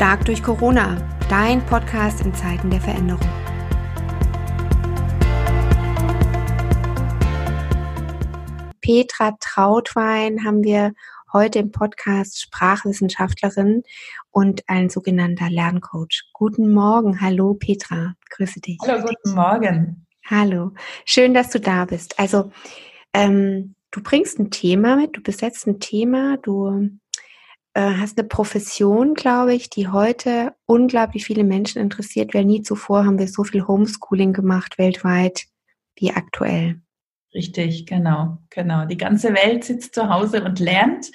Stark durch Corona, dein Podcast in Zeiten der Veränderung. Petra Trautwein haben wir heute im Podcast Sprachwissenschaftlerin und ein sogenannter Lerncoach. Guten Morgen, hallo Petra, grüße dich. Hallo, guten Morgen. Hallo, schön, dass du da bist. Also, ähm, du bringst ein Thema mit, du besetzt ein Thema, du äh, hast eine Profession, glaube ich, die heute unglaublich viele Menschen interessiert, weil nie zuvor haben wir so viel Homeschooling gemacht weltweit wie aktuell. Richtig, genau, genau. Die ganze Welt sitzt zu Hause und lernt.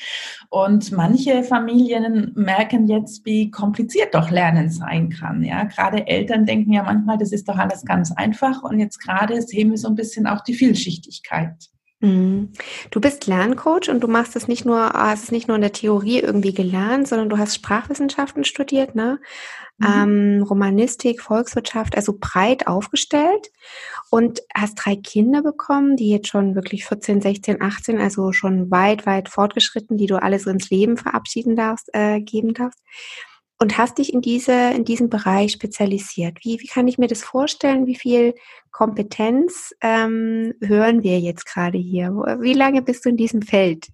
Und manche Familien merken jetzt, wie kompliziert doch Lernen sein kann. Ja, gerade Eltern denken ja manchmal, das ist doch alles ganz einfach. Und jetzt gerade sehen wir so ein bisschen auch die Vielschichtigkeit. Mhm. Du bist Lerncoach und du machst es nicht nur, hast es nicht nur in der Theorie irgendwie gelernt, sondern du hast Sprachwissenschaften studiert, ne? Mhm. Ähm, Romanistik, Volkswirtschaft, also breit aufgestellt und hast drei Kinder bekommen, die jetzt schon wirklich 14, 16, 18, also schon weit, weit fortgeschritten, die du alles ins Leben verabschieden darfst, äh, geben darfst und hast dich in diese in diesem Bereich spezialisiert. Wie, wie kann ich mir das vorstellen? Wie viel Kompetenz ähm, hören wir jetzt gerade hier? Wie lange bist du in diesem Feld?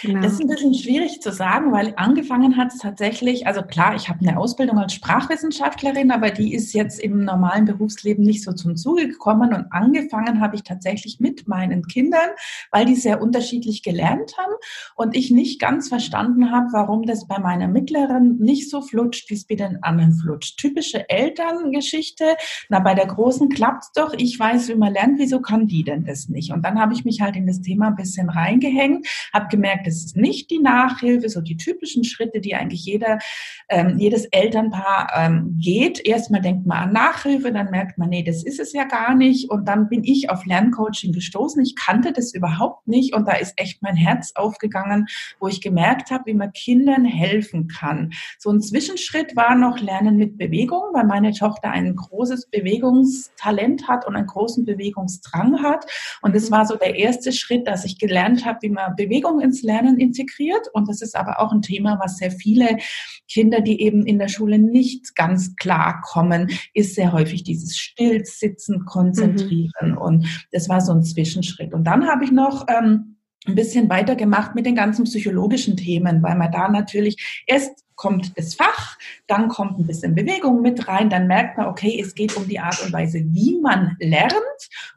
Genau. Das ist ein bisschen schwierig zu sagen, weil angefangen hat es tatsächlich, also klar, ich habe eine Ausbildung als Sprachwissenschaftlerin, aber die ist jetzt im normalen Berufsleben nicht so zum Zuge gekommen und angefangen habe ich tatsächlich mit meinen Kindern, weil die sehr unterschiedlich gelernt haben und ich nicht ganz verstanden habe, warum das bei meiner mittleren nicht so flutscht, wie es bei den anderen flutscht. Typische Elterngeschichte, na bei der großen klappt's doch, ich weiß, wie man lernt, wieso kann die denn das nicht? Und dann habe ich mich halt in das Thema ein bisschen reingehängt, habe gemerkt, es ist nicht die Nachhilfe, so die typischen Schritte, die eigentlich jeder, ähm, jedes Elternpaar ähm, geht. Erstmal denkt man an Nachhilfe, dann merkt man, nee, das ist es ja gar nicht. Und dann bin ich auf Lerncoaching gestoßen. Ich kannte das überhaupt nicht und da ist echt mein Herz aufgegangen, wo ich gemerkt habe, wie man Kindern helfen kann. So ein Zwischenschritt war noch Lernen mit Bewegung, weil meine Tochter ein großes Bewegungstalent hat und einen großen Bewegungsdrang hat. Und das war so der erste Schritt, dass ich gelernt habe, wie man Bewegung in ins Lernen integriert. Und das ist aber auch ein Thema, was sehr viele Kinder, die eben in der Schule nicht ganz klar kommen, ist sehr häufig dieses Stillsitzen, Konzentrieren. Mhm. Und das war so ein Zwischenschritt. Und dann habe ich noch ähm, ein bisschen weitergemacht mit den ganzen psychologischen Themen, weil man da natürlich erst kommt das Fach, dann kommt ein bisschen Bewegung mit rein, dann merkt man, okay, es geht um die Art und Weise, wie man lernt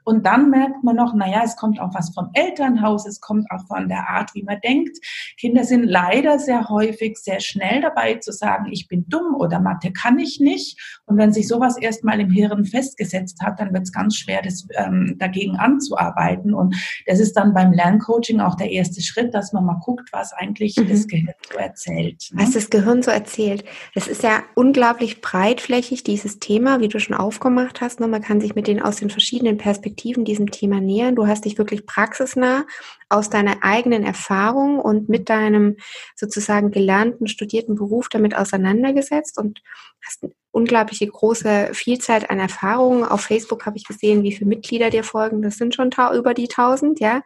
und dann merkt man noch, naja, es kommt auch was vom Elternhaus, es kommt auch von der Art, wie man denkt. Kinder sind leider sehr häufig sehr schnell dabei zu sagen, ich bin dumm oder Mathe kann ich nicht und wenn sich sowas erstmal im Hirn festgesetzt hat, dann wird es ganz schwer, das ähm, dagegen anzuarbeiten und das ist dann beim Lerncoaching auch der erste Schritt, dass man mal guckt, was eigentlich mhm. das Gehirn so erzählt. Ne? Was das Gehirn Gehirn so erzählt. Es ist ja unglaublich breitflächig, dieses Thema, wie du schon aufgemacht hast. Ne? Man kann sich mit den aus den verschiedenen Perspektiven diesem Thema nähern. Du hast dich wirklich praxisnah aus deiner eigenen Erfahrung und mit deinem sozusagen gelernten, studierten Beruf damit auseinandergesetzt und hast eine unglaubliche große Vielzahl an Erfahrungen. Auf Facebook habe ich gesehen, wie viele Mitglieder dir folgen. Das sind schon über die tausend, ja.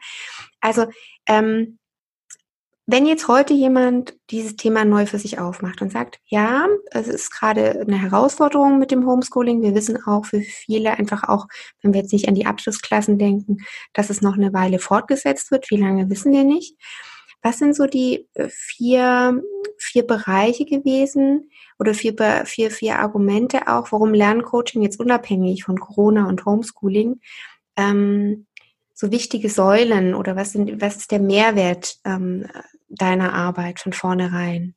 Also ähm, wenn jetzt heute jemand dieses Thema neu für sich aufmacht und sagt, ja, es ist gerade eine Herausforderung mit dem Homeschooling. Wir wissen auch für viele einfach auch, wenn wir jetzt nicht an die Abschlussklassen denken, dass es noch eine Weile fortgesetzt wird. Wie lange wissen wir nicht. Was sind so die äh, vier, vier Bereiche gewesen oder vier, vier, vier Argumente auch, warum Lerncoaching jetzt unabhängig von Corona und Homeschooling ähm, so wichtige Säulen oder was, sind, was ist der Mehrwert ähm, deiner Arbeit von vornherein?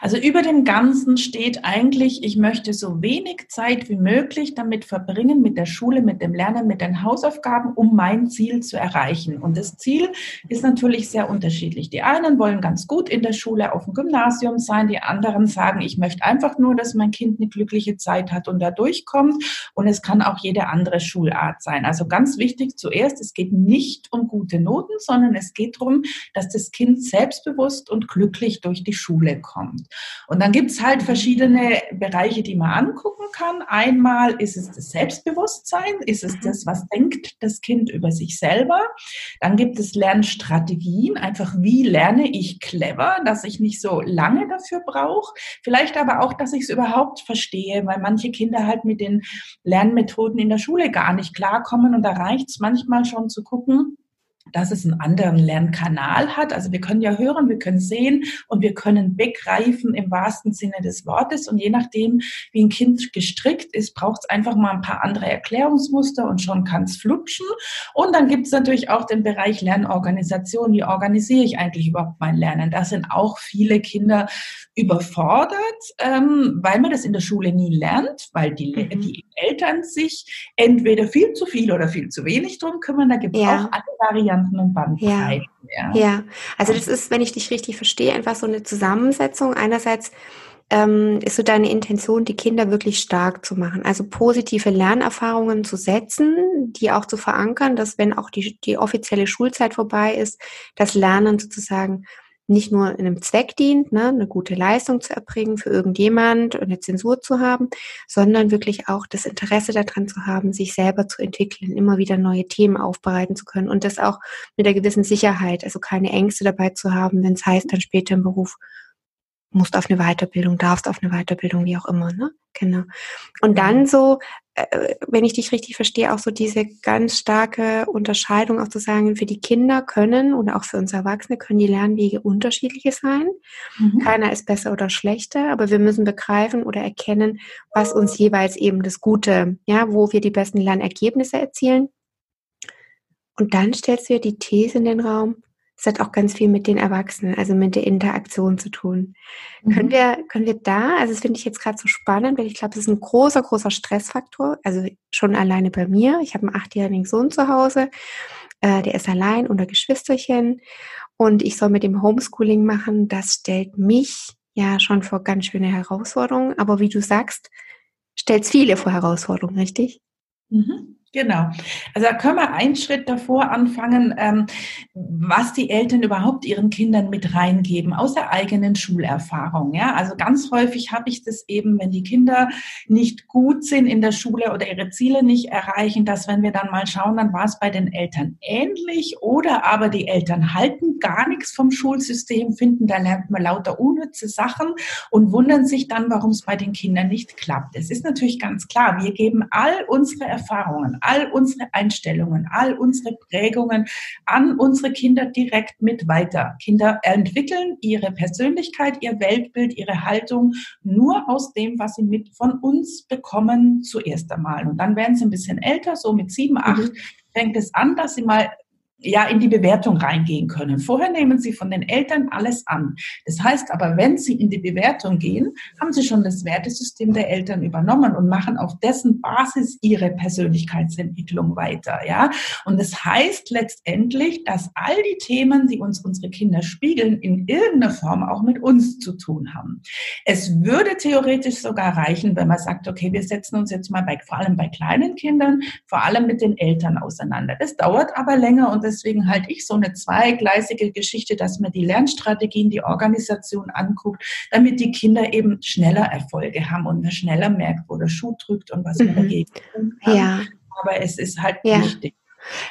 Also über dem Ganzen steht eigentlich, ich möchte so wenig Zeit wie möglich damit verbringen, mit der Schule, mit dem Lernen, mit den Hausaufgaben, um mein Ziel zu erreichen. Und das Ziel ist natürlich sehr unterschiedlich. Die einen wollen ganz gut in der Schule auf dem Gymnasium sein, die anderen sagen, ich möchte einfach nur, dass mein Kind eine glückliche Zeit hat und da durchkommt. Und es kann auch jede andere Schulart sein. Also ganz wichtig zuerst, es geht nicht um gute Noten, sondern es geht darum, dass das Kind selbstbewusst und glücklich durch die Schule kommt bekommt. Und dann gibt es halt verschiedene Bereiche, die man angucken kann. Einmal ist es das Selbstbewusstsein, ist es das, was denkt das Kind über sich selber. Dann gibt es Lernstrategien, einfach wie lerne ich clever, dass ich nicht so lange dafür brauche. Vielleicht aber auch, dass ich es überhaupt verstehe, weil manche Kinder halt mit den Lernmethoden in der Schule gar nicht klarkommen und da reicht es manchmal schon zu gucken, dass es einen anderen Lernkanal hat. Also wir können ja hören, wir können sehen und wir können begreifen im wahrsten Sinne des Wortes. Und je nachdem, wie ein Kind gestrickt ist, braucht es einfach mal ein paar andere Erklärungsmuster und schon kann es flutschen. Und dann gibt es natürlich auch den Bereich Lernorganisation. Wie organisiere ich eigentlich überhaupt mein Lernen? Da sind auch viele Kinder überfordert, ähm, weil man das in der Schule nie lernt, weil die, mhm. die Eltern sich entweder viel zu viel oder viel zu wenig drum kümmern. Da gibt es ja. auch alle Varianten und Bandbreiten. Ja. ja. ja, also das ist, wenn ich dich richtig verstehe, einfach so eine Zusammensetzung. Einerseits ähm, ist so deine Intention, die Kinder wirklich stark zu machen. Also positive Lernerfahrungen zu setzen, die auch zu verankern, dass wenn auch die, die offizielle Schulzeit vorbei ist, das Lernen sozusagen nicht nur in einem Zweck dient, ne, eine gute Leistung zu erbringen für irgendjemand und eine Zensur zu haben, sondern wirklich auch das Interesse daran zu haben, sich selber zu entwickeln, immer wieder neue Themen aufbereiten zu können und das auch mit einer gewissen Sicherheit, also keine Ängste dabei zu haben, wenn es heißt, dann später im Beruf musst auf eine Weiterbildung, darfst auf eine Weiterbildung, wie auch immer, ne? Genau. Und dann so, äh, wenn ich dich richtig verstehe, auch so diese ganz starke Unterscheidung auch zu sagen, für die Kinder können oder auch für uns Erwachsene können die Lernwege unterschiedliche sein. Mhm. Keiner ist besser oder schlechter, aber wir müssen begreifen oder erkennen, was uns jeweils eben das Gute, ja, wo wir die besten Lernergebnisse erzielen. Und dann stellst du ja die These in den Raum, es hat auch ganz viel mit den Erwachsenen, also mit der Interaktion zu tun. Mhm. Können wir, können wir da, also das finde ich jetzt gerade so spannend, weil ich glaube, das ist ein großer, großer Stressfaktor. Also schon alleine bei mir. Ich habe einen achtjährigen Sohn zu Hause, äh, der ist allein unter Geschwisterchen und ich soll mit dem Homeschooling machen. Das stellt mich ja schon vor ganz schöne Herausforderungen. Aber wie du sagst, stellt es viele vor Herausforderungen, richtig? Mhm. Genau. Also da können wir einen Schritt davor anfangen, ähm, was die Eltern überhaupt ihren Kindern mit reingeben, aus der eigenen Schulerfahrung. Ja, also ganz häufig habe ich das eben, wenn die Kinder nicht gut sind in der Schule oder ihre Ziele nicht erreichen, dass wenn wir dann mal schauen, dann war es bei den Eltern ähnlich oder aber die Eltern halten gar nichts vom Schulsystem, finden, da lernt man lauter unnütze Sachen und wundern sich dann, warum es bei den Kindern nicht klappt. Es ist natürlich ganz klar, wir geben all unsere Erfahrungen all unsere Einstellungen, all unsere Prägungen an unsere Kinder direkt mit weiter. Kinder entwickeln ihre Persönlichkeit, ihr Weltbild, ihre Haltung nur aus dem, was sie mit von uns bekommen zuerst einmal. Und dann werden sie ein bisschen älter, so mit sieben, acht, mhm. fängt es an, dass sie mal ja in die Bewertung reingehen können. Vorher nehmen Sie von den Eltern alles an. Das heißt aber, wenn Sie in die Bewertung gehen, haben Sie schon das Wertesystem der Eltern übernommen und machen auf dessen Basis Ihre Persönlichkeitsentwicklung weiter, ja. Und das heißt letztendlich, dass all die Themen, die uns unsere Kinder spiegeln, in irgendeiner Form auch mit uns zu tun haben. Es würde theoretisch sogar reichen, wenn man sagt, okay, wir setzen uns jetzt mal bei, vor allem bei kleinen Kindern, vor allem mit den Eltern auseinander. Das dauert aber länger und deswegen halte ich so eine zweigleisige Geschichte, dass man die Lernstrategien, die Organisation anguckt, damit die Kinder eben schneller Erfolge haben und man schneller merkt, wo der Schuh drückt und was man mhm. dagegen tun kann. Ja. Aber es ist halt ja. wichtig.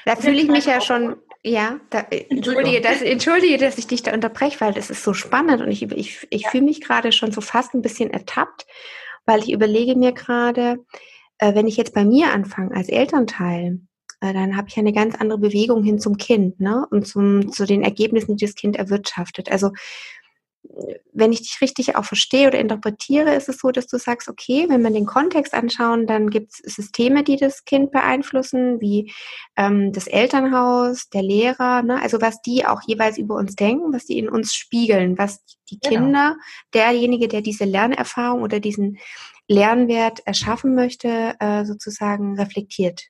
Da fühle ich mich ja schon ja, da, entschuldige, dass, entschuldige, dass ich dich da unterbreche, weil das ist so spannend und ich, ich, ich ja. fühle mich gerade schon so fast ein bisschen ertappt, weil ich überlege mir gerade, äh, wenn ich jetzt bei mir anfange als Elternteil, äh, dann habe ich eine ganz andere Bewegung hin zum Kind ne? und zum, zu den Ergebnissen, die das Kind erwirtschaftet. Also wenn ich dich richtig auch verstehe oder interpretiere, ist es so, dass du sagst, okay, wenn wir den Kontext anschauen, dann gibt es Systeme, die das Kind beeinflussen, wie ähm, das Elternhaus, der Lehrer, ne? also was die auch jeweils über uns denken, was die in uns spiegeln, was die genau. Kinder, derjenige, der diese Lernerfahrung oder diesen Lernwert erschaffen möchte, äh, sozusagen reflektiert.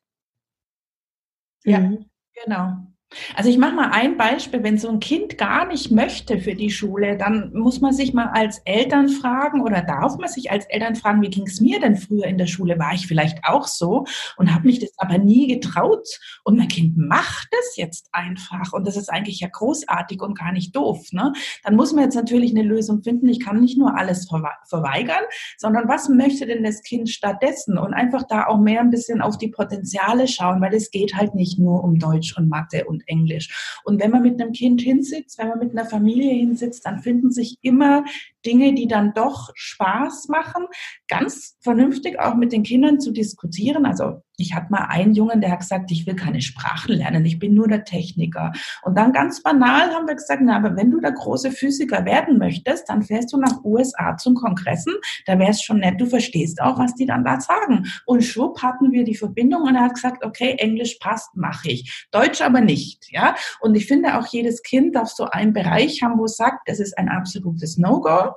Ja, mhm. genau. Also ich mache mal ein Beispiel, wenn so ein Kind gar nicht möchte für die Schule, dann muss man sich mal als Eltern fragen oder darf man sich als Eltern fragen, wie ging es mir denn früher in der Schule? War ich vielleicht auch so und habe mich das aber nie getraut und mein Kind macht es jetzt einfach und das ist eigentlich ja großartig und gar nicht doof. Ne? Dann muss man jetzt natürlich eine Lösung finden. Ich kann nicht nur alles verweigern, sondern was möchte denn das Kind stattdessen und einfach da auch mehr ein bisschen auf die Potenziale schauen, weil es geht halt nicht nur um Deutsch und Mathe und und Englisch. Und wenn man mit einem Kind hinsitzt, wenn man mit einer Familie hinsitzt, dann finden sich immer Dinge, die dann doch Spaß machen, ganz vernünftig auch mit den Kindern zu diskutieren. Also ich hatte mal einen Jungen, der hat gesagt, ich will keine Sprachen lernen, ich bin nur der Techniker. Und dann ganz banal haben wir gesagt, na, aber wenn du der große Physiker werden möchtest, dann fährst du nach USA zum Kongressen, da wäre es schon nett, du verstehst auch, was die dann da sagen. Und schwupp hatten wir die Verbindung und er hat gesagt, okay, Englisch passt, mache ich. Deutsch aber nicht, ja. Und ich finde auch jedes Kind darf so einen Bereich haben, wo es sagt, das ist ein absolutes No-Go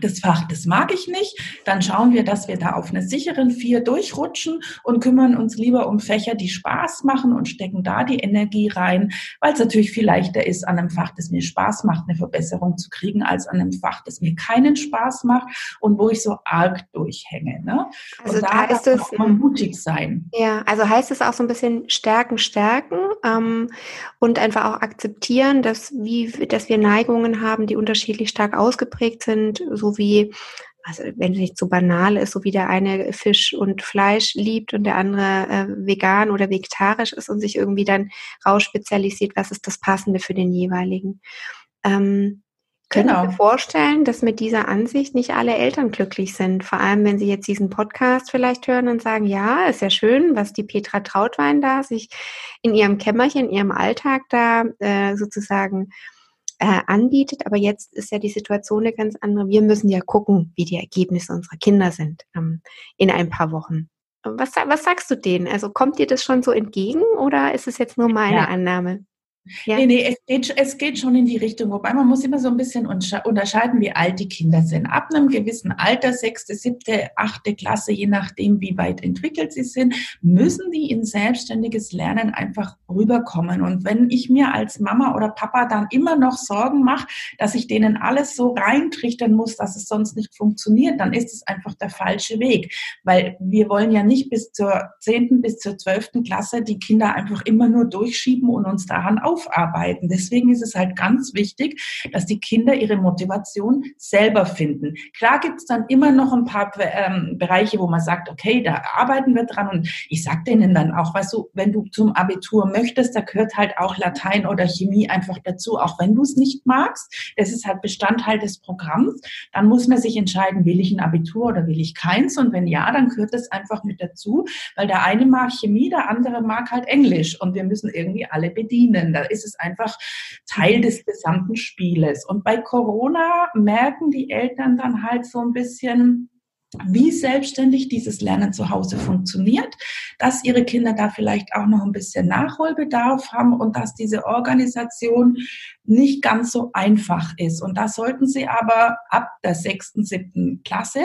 das Fach, das mag ich nicht, dann schauen wir, dass wir da auf eine sicheren Vier durchrutschen und kümmern uns lieber um Fächer, die Spaß machen und stecken da die Energie rein, weil es natürlich viel leichter ist, an einem Fach, das mir Spaß macht, eine Verbesserung zu kriegen, als an einem Fach, das mir keinen Spaß macht und wo ich so arg durchhänge. Ne? Also und da heißt es man mutig sein. Ja, also heißt es auch so ein bisschen stärken, stärken ähm, und einfach auch akzeptieren, dass, wie, dass wir Neigungen haben, die unterschiedlich stark ausgeprägt sind so wie, also wenn es nicht so banal ist, so wie der eine Fisch und Fleisch liebt und der andere äh, vegan oder vegetarisch ist und sich irgendwie dann rausspezialisiert, was ist das Passende für den jeweiligen. Ähm, können genau. mir vorstellen, dass mit dieser Ansicht nicht alle Eltern glücklich sind. Vor allem, wenn sie jetzt diesen Podcast vielleicht hören und sagen, ja, ist ja schön, was die Petra Trautwein da sich in ihrem Kämmerchen, in ihrem Alltag da äh, sozusagen äh, anbietet. Aber jetzt ist ja die Situation eine ganz andere. Wir müssen ja gucken, wie die Ergebnisse unserer Kinder sind ähm, in ein paar Wochen. Was, was sagst du denen? Also kommt dir das schon so entgegen oder ist es jetzt nur meine ja. Annahme? Ja. Nee, nee, es geht, es geht schon in die Richtung. Wobei man muss immer so ein bisschen unterscheiden, wie alt die Kinder sind. Ab einem gewissen Alter, sechste, siebte, achte Klasse, je nachdem, wie weit entwickelt sie sind, müssen die in selbstständiges Lernen einfach rüberkommen. Und wenn ich mir als Mama oder Papa dann immer noch Sorgen mache, dass ich denen alles so reintrichtern muss, dass es sonst nicht funktioniert, dann ist es einfach der falsche Weg. Weil wir wollen ja nicht bis zur zehnten, bis zur zwölften Klasse die Kinder einfach immer nur durchschieben und uns daran aufarbeiten. Deswegen ist es halt ganz wichtig, dass die Kinder ihre Motivation selber finden. Klar gibt es dann immer noch ein paar ähm, Bereiche, wo man sagt, okay, da arbeiten wir dran. Und ich sage denen dann auch, weißt du, wenn du zum Abitur möchtest, da gehört halt auch Latein oder Chemie einfach dazu, auch wenn du es nicht magst. Das ist halt Bestandteil des Programms. Dann muss man sich entscheiden, will ich ein Abitur oder will ich keins? Und wenn ja, dann gehört das einfach mit dazu, weil der eine mag Chemie, der andere mag halt Englisch und wir müssen irgendwie alle bedienen ist es einfach Teil des gesamten Spieles. Und bei Corona merken die Eltern dann halt so ein bisschen, wie selbstständig dieses Lernen zu Hause funktioniert, dass ihre Kinder da vielleicht auch noch ein bisschen Nachholbedarf haben und dass diese Organisation nicht ganz so einfach ist. Und da sollten Sie aber ab der sechsten, siebten Klasse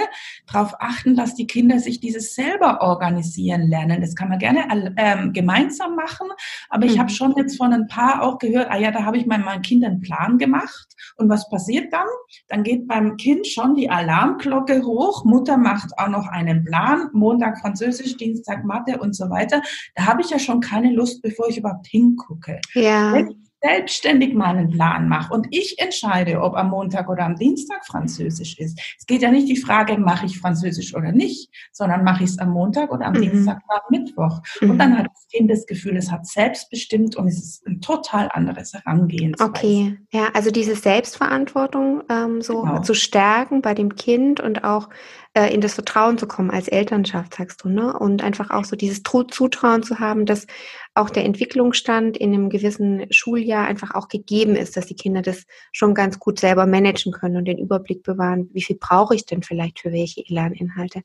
darauf achten, dass die Kinder sich dieses selber organisieren lernen. Das kann man gerne ähm, gemeinsam machen, aber ich habe mhm. schon jetzt von ein paar auch gehört, ah ja, da habe ich meinen, meinen Kindern einen Plan gemacht. Und was passiert dann? Dann geht beim Kind schon die Alarmglocke hoch. Mutter macht auch noch einen Plan. Montag Französisch, Dienstag Mathe und so weiter. Da habe ich ja schon keine Lust, bevor ich überhaupt hingucke. Ja. Wenn selbstständig meinen Plan mache und ich entscheide, ob am Montag oder am Dienstag Französisch ist. Es geht ja nicht die Frage, mache ich Französisch oder nicht, sondern mache ich es am Montag oder am mhm. Dienstag oder am Mittwoch. Mhm. Und dann hat das Kind das Gefühl, es hat selbstbestimmt und es ist ein total anderes Herangehensweise. Okay, ja, also diese Selbstverantwortung ähm, so genau. zu stärken bei dem Kind und auch äh, in das Vertrauen zu kommen als Elternschaft, sagst du, ne? Und einfach auch so dieses Zutrauen zu haben, dass auch der Entwicklungsstand in einem gewissen Schuljahr einfach auch gegeben ist, dass die Kinder das schon ganz gut selber managen können und den Überblick bewahren, wie viel brauche ich denn vielleicht für welche Lerninhalte.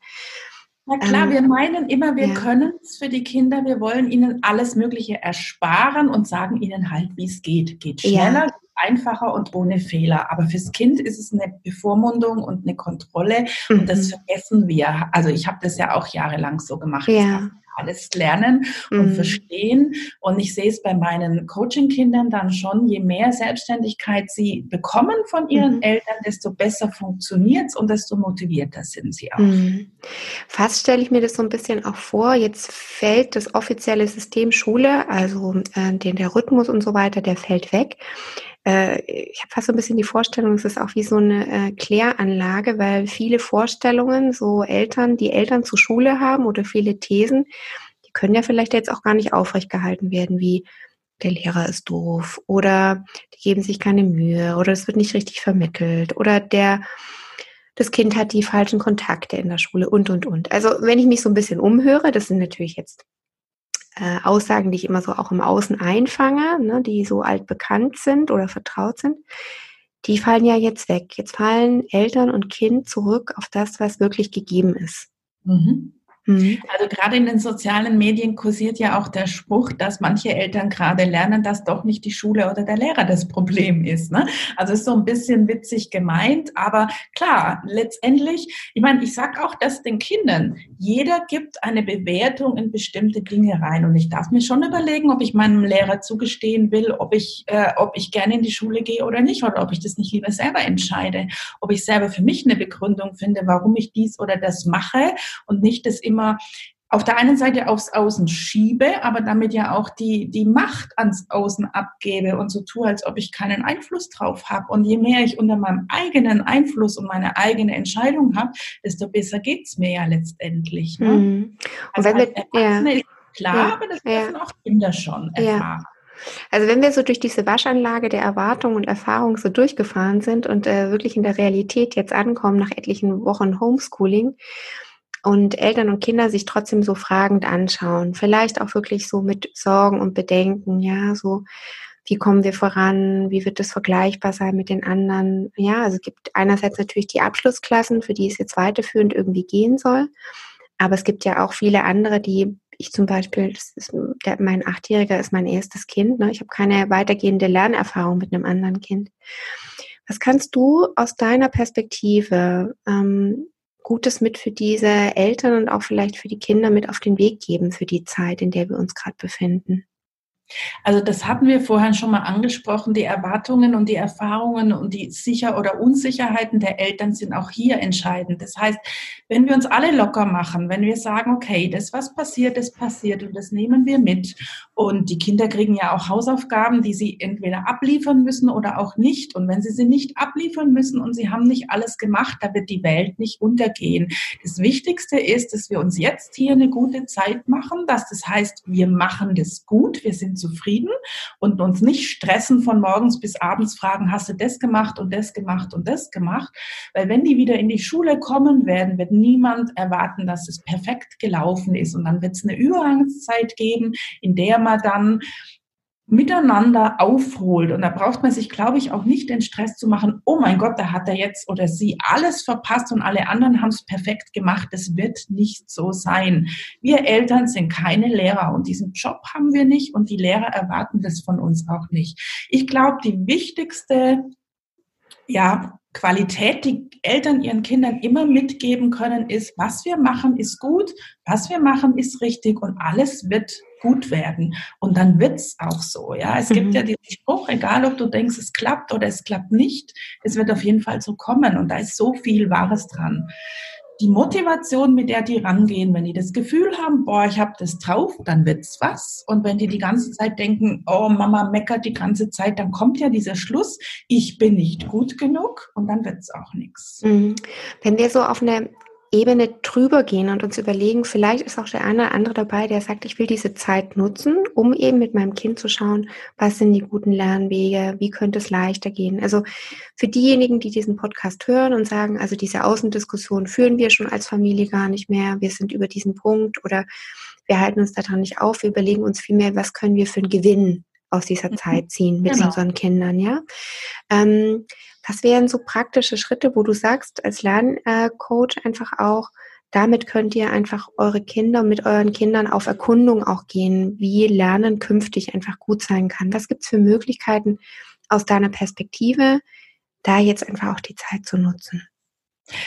Na klar, ähm, wir meinen immer, wir ja. können es für die Kinder, wir wollen ihnen alles Mögliche ersparen und sagen ihnen halt, wie es geht. Geht schneller, ja einfacher und ohne Fehler. Aber fürs Kind ist es eine Bevormundung und eine Kontrolle mhm. und das mhm. vergessen wir. Also ich habe das ja auch jahrelang so gemacht. Ja. Alles lernen und mhm. verstehen. Und ich sehe es bei meinen Coaching-Kindern dann schon, je mehr Selbstständigkeit sie bekommen von ihren mhm. Eltern, desto besser funktioniert es und desto motivierter sind sie auch. Mhm. Fast stelle ich mir das so ein bisschen auch vor, jetzt fällt das offizielle System Schule, also äh, den, der Rhythmus und so weiter, der fällt weg äh, ich habe fast so ein bisschen die Vorstellung, es ist auch wie so eine äh, Kläranlage, weil viele Vorstellungen, so Eltern, die Eltern zur Schule haben oder viele Thesen, die können ja vielleicht jetzt auch gar nicht aufrecht gehalten werden, wie der Lehrer ist doof oder die geben sich keine Mühe oder es wird nicht richtig vermittelt oder der das Kind hat die falschen Kontakte in der Schule und, und, und. Also wenn ich mich so ein bisschen umhöre, das sind natürlich jetzt äh, Aussagen, die ich immer so auch im Außen einfange, ne, die so altbekannt sind oder vertraut sind, die fallen ja jetzt weg. Jetzt fallen Eltern und Kind zurück auf das, was wirklich gegeben ist. Mhm. Mhm. Also gerade in den sozialen Medien kursiert ja auch der Spruch, dass manche Eltern gerade lernen, dass doch nicht die Schule oder der Lehrer das Problem ist. Ne? Also ist so ein bisschen witzig gemeint, aber klar, letztendlich, ich meine, ich sage auch das den Kindern, jeder gibt eine Bewertung in bestimmte Dinge rein und ich darf mir schon überlegen, ob ich meinem Lehrer zugestehen will, ob ich, äh, ob ich gerne in die Schule gehe oder nicht oder ob ich das nicht lieber selber entscheide, ob ich selber für mich eine Begründung finde, warum ich dies oder das mache und nicht das immer immer auf der einen Seite aufs Außen schiebe, aber damit ja auch die, die Macht ans Außen abgebe und so tue, als ob ich keinen Einfluss drauf habe. Und je mehr ich unter meinem eigenen Einfluss und meine eigene Entscheidung habe, desto besser geht es mir ja letztendlich. Ne? Mhm. Und also wenn wir, ja. ist klar, ja, aber das ja. dürfen auch Kinder schon erfahren. Also wenn wir so durch diese Waschanlage der Erwartung und Erfahrung so durchgefahren sind und äh, wirklich in der Realität jetzt ankommen nach etlichen Wochen Homeschooling, und Eltern und Kinder sich trotzdem so fragend anschauen. Vielleicht auch wirklich so mit Sorgen und Bedenken, ja, so wie kommen wir voran, wie wird das vergleichbar sein mit den anderen. Ja, also es gibt einerseits natürlich die Abschlussklassen, für die es jetzt weiterführend irgendwie gehen soll. Aber es gibt ja auch viele andere, die ich zum Beispiel, ist, der, mein Achtjähriger ist mein erstes Kind. Ne? Ich habe keine weitergehende Lernerfahrung mit einem anderen Kind. Was kannst du aus deiner Perspektive ähm, Gutes mit für diese Eltern und auch vielleicht für die Kinder mit auf den Weg geben für die Zeit, in der wir uns gerade befinden? Also das hatten wir vorhin schon mal angesprochen. Die Erwartungen und die Erfahrungen und die Sicher- oder Unsicherheiten der Eltern sind auch hier entscheidend. Das heißt, wenn wir uns alle locker machen, wenn wir sagen, okay, das, was passiert, das passiert und das nehmen wir mit. Und die Kinder kriegen ja auch Hausaufgaben, die sie entweder abliefern müssen oder auch nicht. Und wenn sie sie nicht abliefern müssen und sie haben nicht alles gemacht, da wird die Welt nicht untergehen. Das Wichtigste ist, dass wir uns jetzt hier eine gute Zeit machen, dass das heißt, wir machen das gut, wir sind zufrieden und uns nicht stressen von morgens bis abends fragen, hast du das gemacht und das gemacht und das gemacht? Weil wenn die wieder in die Schule kommen werden, wird niemand erwarten, dass es perfekt gelaufen ist. Und dann wird es eine Übergangszeit geben, in der man dann miteinander aufholt. Und da braucht man sich, glaube ich, auch nicht den Stress zu machen, oh mein Gott, da hat er jetzt oder sie alles verpasst und alle anderen haben es perfekt gemacht. Das wird nicht so sein. Wir Eltern sind keine Lehrer und diesen Job haben wir nicht und die Lehrer erwarten das von uns auch nicht. Ich glaube, die wichtigste ja, Qualität, die Eltern ihren Kindern immer mitgeben können, ist, was wir machen, ist gut, was wir machen, ist richtig und alles wird gut werden. Und dann wird's auch so. Ja, es mhm. gibt ja diesen Spruch, egal ob du denkst, es klappt oder es klappt nicht, es wird auf jeden Fall so kommen. Und da ist so viel Wahres dran die Motivation, mit der die rangehen, wenn die das Gefühl haben, boah, ich habe das drauf, dann wird's was. Und wenn die die ganze Zeit denken, oh, Mama meckert die ganze Zeit, dann kommt ja dieser Schluss, ich bin nicht gut genug und dann wird's auch nichts. Mhm. Wenn wir so auf eine Ebene drüber gehen und uns überlegen, vielleicht ist auch der eine oder andere dabei, der sagt, ich will diese Zeit nutzen, um eben mit meinem Kind zu schauen, was sind die guten Lernwege, wie könnte es leichter gehen. Also für diejenigen, die diesen Podcast hören und sagen, also diese Außendiskussion führen wir schon als Familie gar nicht mehr, wir sind über diesen Punkt oder wir halten uns daran nicht auf, wir überlegen uns vielmehr, was können wir für einen Gewinn aus dieser mhm. Zeit ziehen mit genau. unseren Kindern, ja. Ähm, was wären so praktische Schritte, wo du sagst, als Lerncoach einfach auch, damit könnt ihr einfach eure Kinder mit euren Kindern auf Erkundung auch gehen, wie Lernen künftig einfach gut sein kann. Was gibt's für Möglichkeiten aus deiner Perspektive, da jetzt einfach auch die Zeit zu nutzen?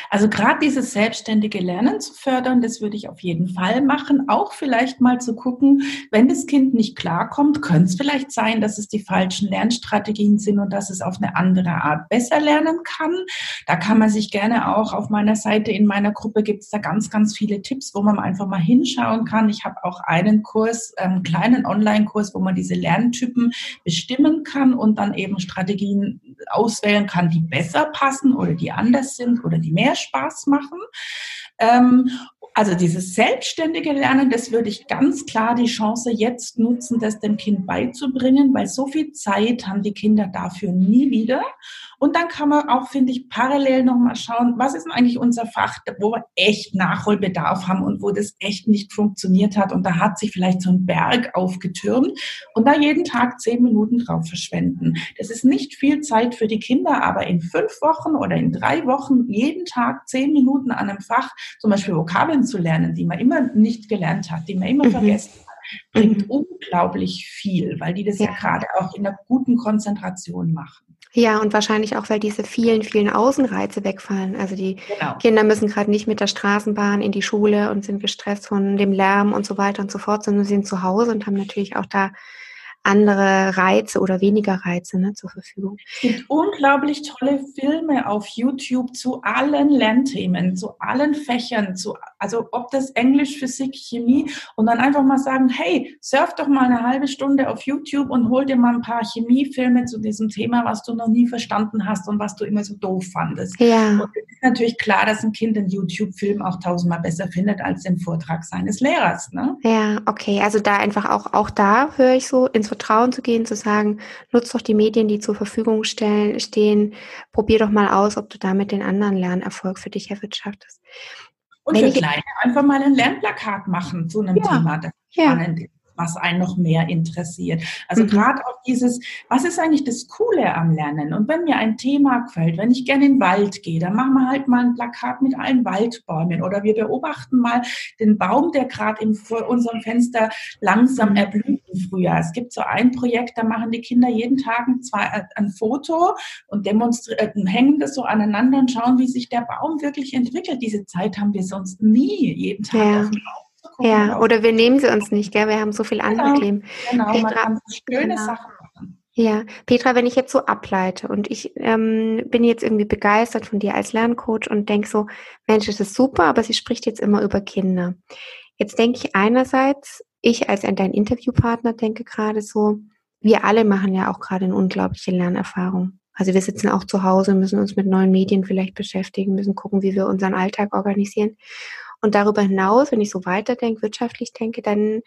Also gerade dieses selbstständige Lernen zu fördern, das würde ich auf jeden Fall machen. Auch vielleicht mal zu gucken, wenn das Kind nicht klarkommt, könnte es vielleicht sein, dass es die falschen Lernstrategien sind und dass es auf eine andere Art besser lernen kann. Da kann man sich gerne auch auf meiner Seite, in meiner Gruppe gibt es da ganz, ganz viele Tipps, wo man einfach mal hinschauen kann. Ich habe auch einen Kurs, einen kleinen Online-Kurs, wo man diese Lerntypen bestimmen kann und dann eben Strategien auswählen kann, die besser passen oder die anders sind oder die mehr Spaß machen. Ähm, also dieses selbstständige Lernen, das würde ich ganz klar die Chance jetzt nutzen, das dem Kind beizubringen, weil so viel Zeit haben die Kinder dafür nie wieder. Und dann kann man auch, finde ich, parallel nochmal schauen, was ist denn eigentlich unser Fach, wo wir echt Nachholbedarf haben und wo das echt nicht funktioniert hat. Und da hat sich vielleicht so ein Berg aufgetürmt und da jeden Tag zehn Minuten drauf verschwenden. Das ist nicht viel Zeit für die Kinder, aber in fünf Wochen oder in drei Wochen jeden Tag zehn Minuten an einem Fach, zum Beispiel Vokabeln zu lernen, die man immer nicht gelernt hat, die man immer mhm. vergessen hat bringt mhm. unglaublich viel, weil die das ja. ja gerade auch in einer guten Konzentration machen. Ja, und wahrscheinlich auch, weil diese vielen, vielen Außenreize wegfallen. Also die genau. Kinder müssen gerade nicht mit der Straßenbahn in die Schule und sind gestresst von dem Lärm und so weiter und so fort, sondern sind zu Hause und haben natürlich auch da andere Reize oder weniger Reize ne, zur Verfügung. Es gibt unglaublich tolle Filme auf YouTube zu allen Lernthemen, zu allen Fächern, zu, also ob das Englisch, Physik, Chemie und dann einfach mal sagen, hey, surf doch mal eine halbe Stunde auf YouTube und hol dir mal ein paar Chemiefilme zu diesem Thema, was du noch nie verstanden hast und was du immer so doof fandest. Ja. Und es ist natürlich klar, dass ein Kind den YouTube-Film auch tausendmal besser findet als den Vortrag seines Lehrers. Ne? Ja, okay, also da einfach auch, auch da höre ich so ins Vertrauen zu gehen, zu sagen, nutz doch die Medien, die zur Verfügung stellen, stehen, probier doch mal aus, ob du damit den anderen Lernerfolg für dich erwirtschaftest. Und Wenn für Kleine einfach mal ein Lernplakat machen zu einem ja, Thema, das spannend ist was einen noch mehr interessiert. Also mhm. gerade auch dieses, was ist eigentlich das Coole am Lernen? Und wenn mir ein Thema gefällt, wenn ich gerne in den Wald gehe, dann machen wir halt mal ein Plakat mit allen Waldbäumen oder wir beobachten mal den Baum, der gerade vor unserem Fenster langsam mhm. erblüht im Frühjahr. Es gibt so ein Projekt, da machen die Kinder jeden Tag ein, zwei, äh, ein Foto und demonstrieren, hängen das so aneinander und schauen, wie sich der Baum wirklich entwickelt. Diese Zeit haben wir sonst nie jeden Tag ja. auf dem Baum gucken. Ja, oder wir nehmen sie uns nicht, gell? Wir haben so viel andere genau, Themen. Genau, Petra, man kann schöne genau. Sachen machen. Ja, Petra, wenn ich jetzt so ableite und ich ähm, bin jetzt irgendwie begeistert von dir als Lerncoach und denke so, Mensch, das ist super, aber sie spricht jetzt immer über Kinder. Jetzt denke ich einerseits, ich als dein Interviewpartner denke gerade so, wir alle machen ja auch gerade eine unglaubliche Lernerfahrung. Also wir sitzen auch zu Hause, müssen uns mit neuen Medien vielleicht beschäftigen, müssen gucken, wie wir unseren Alltag organisieren. Und darüber hinaus, wenn ich so weiterdenke, wirtschaftlich denke, dann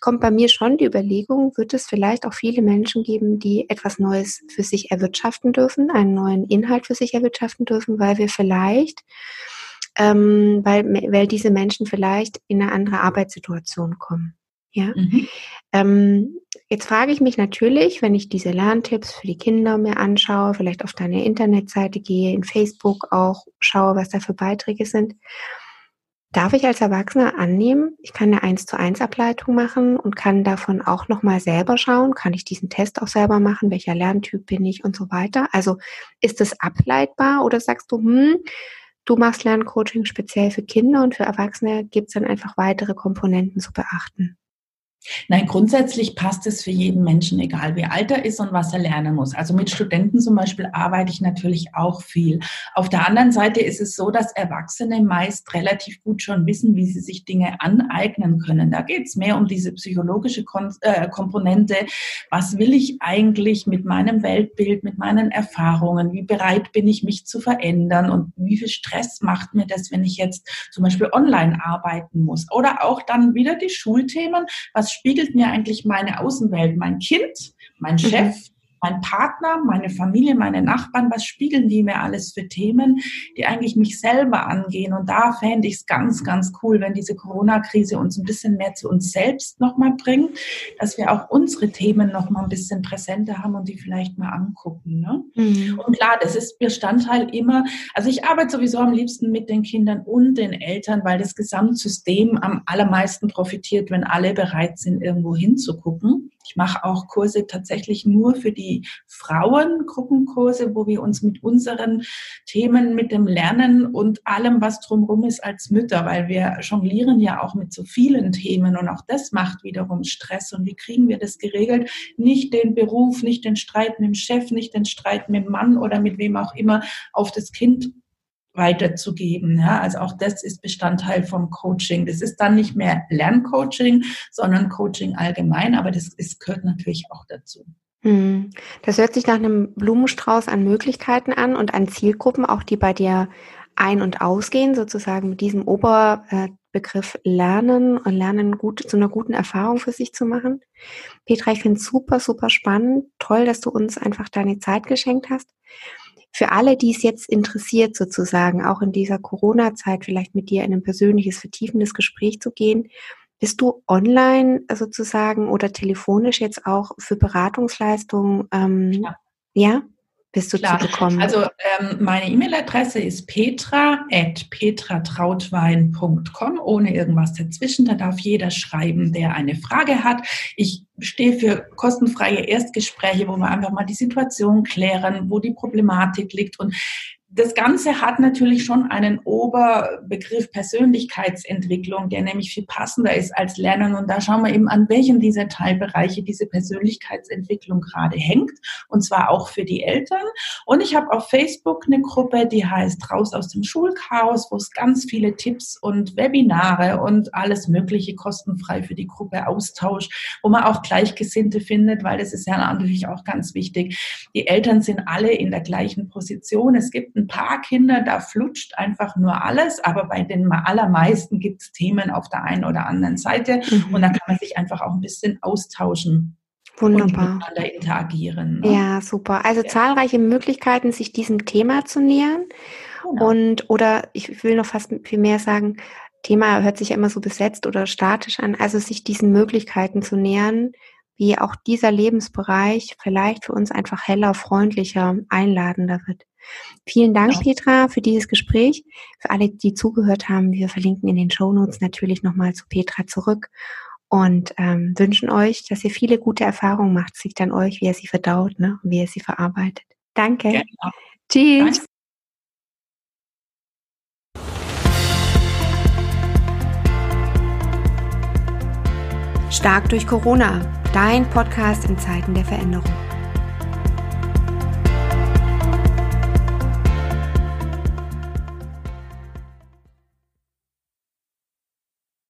kommt bei mir schon die Überlegung, wird es vielleicht auch viele Menschen geben, die etwas Neues für sich erwirtschaften dürfen, einen neuen Inhalt für sich erwirtschaften dürfen, weil wir vielleicht, ähm, weil, weil diese Menschen vielleicht in eine andere Arbeitssituation kommen. Ja. Mhm. Ähm, jetzt frage ich mich natürlich, wenn ich diese Lerntipps für die Kinder mir anschaue, vielleicht auf deine Internetseite gehe, in Facebook auch schaue, was da für Beiträge sind, Darf ich als Erwachsener annehmen, ich kann eine 1 zu 1 Ableitung machen und kann davon auch nochmal selber schauen, kann ich diesen Test auch selber machen, welcher Lerntyp bin ich und so weiter. Also ist es ableitbar oder sagst du, hm, du machst Lerncoaching speziell für Kinder und für Erwachsene gibt es dann einfach weitere Komponenten zu beachten? Nein, grundsätzlich passt es für jeden Menschen, egal wie alt er ist und was er lernen muss. Also mit Studenten zum Beispiel arbeite ich natürlich auch viel. Auf der anderen Seite ist es so, dass Erwachsene meist relativ gut schon wissen, wie sie sich Dinge aneignen können. Da geht es mehr um diese psychologische äh, Komponente. Was will ich eigentlich mit meinem Weltbild, mit meinen Erfahrungen? Wie bereit bin ich, mich zu verändern? Und wie viel Stress macht mir das, wenn ich jetzt zum Beispiel online arbeiten muss? Oder auch dann wieder die Schulthemen. Was spiegelt mir eigentlich meine Außenwelt, mein Kind, mein Chef, mein Partner, meine Familie, meine Nachbarn, was spiegeln die mir alles für Themen, die eigentlich mich selber angehen. Und da fände ich es ganz, ganz cool, wenn diese Corona-Krise uns ein bisschen mehr zu uns selbst nochmal bringt, dass wir auch unsere Themen nochmal ein bisschen präsenter haben und die vielleicht mal angucken. Ne? Mhm. Und klar, das ist Bestandteil immer, also ich arbeite sowieso am liebsten mit den Kindern und den Eltern, weil das Gesamtsystem am allermeisten profitiert, wenn alle bereit sind, irgendwo hinzugucken. Ich mache auch Kurse tatsächlich nur für die Frauen, Gruppenkurse, wo wir uns mit unseren Themen, mit dem Lernen und allem, was drumherum ist als Mütter, weil wir jonglieren ja auch mit so vielen Themen und auch das macht wiederum Stress. Und wie kriegen wir das geregelt? Nicht den Beruf, nicht den Streit mit dem Chef, nicht den Streit mit dem Mann oder mit wem auch immer auf das Kind weiterzugeben. Ja, also auch das ist Bestandteil vom Coaching. Das ist dann nicht mehr Lerncoaching, sondern Coaching allgemein, aber das ist, gehört natürlich auch dazu. Hm. Das hört sich nach einem Blumenstrauß an Möglichkeiten an und an Zielgruppen, auch die bei dir ein- und ausgehen, sozusagen mit diesem Oberbegriff Lernen und Lernen gut, zu einer guten Erfahrung für sich zu machen. Petra, ich finde es super, super spannend. Toll, dass du uns einfach deine Zeit geschenkt hast für alle, die es jetzt interessiert, sozusagen, auch in dieser Corona-Zeit vielleicht mit dir in ein persönliches, vertiefendes Gespräch zu gehen, bist du online sozusagen oder telefonisch jetzt auch für Beratungsleistungen? Ähm, ja. ja? Bist du Klar. zu bekommen? Also ähm, meine E-Mail-Adresse ist petra.petratrautwein.com, ohne irgendwas dazwischen. Da darf jeder schreiben, der eine Frage hat. Ich stehe für kostenfreie Erstgespräche, wo wir einfach mal die Situation klären, wo die Problematik liegt. Und das Ganze hat natürlich schon einen Oberbegriff Persönlichkeitsentwicklung, der nämlich viel passender ist als Lernen. Und da schauen wir eben an, welchen dieser Teilbereiche diese Persönlichkeitsentwicklung gerade hängt. Und zwar auch für die Eltern. Und ich habe auf Facebook eine Gruppe, die heißt Raus aus dem Schulchaos, wo es ganz viele Tipps und Webinare und alles Mögliche kostenfrei für die Gruppe austauscht, wo man auch Gleichgesinnte findet, weil das ist ja natürlich auch ganz wichtig. Die Eltern sind alle in der gleichen Position. Es gibt ein paar Kinder, da flutscht einfach nur alles, aber bei den allermeisten gibt es Themen auf der einen oder anderen Seite mhm. und da kann man sich einfach auch ein bisschen austauschen. Wunderbar. Und miteinander interagieren. Ne? Ja, super. Also ja. zahlreiche Möglichkeiten, sich diesem Thema zu nähern. Genau. Und, oder ich will noch fast viel mehr sagen, Thema hört sich ja immer so besetzt oder statisch an, also sich diesen Möglichkeiten zu nähern, wie auch dieser Lebensbereich vielleicht für uns einfach heller, freundlicher, einladender wird. Vielen Dank, ja. Petra, für dieses Gespräch. Für alle, die zugehört haben, wir verlinken in den Show Notes natürlich nochmal zu Petra zurück und ähm, wünschen euch, dass ihr viele gute Erfahrungen macht. Es liegt an euch, wie ihr sie verdaut ne? und wie ihr sie verarbeitet. Danke. Genau. Tschüss. Danke. Stark durch Corona, dein Podcast in Zeiten der Veränderung.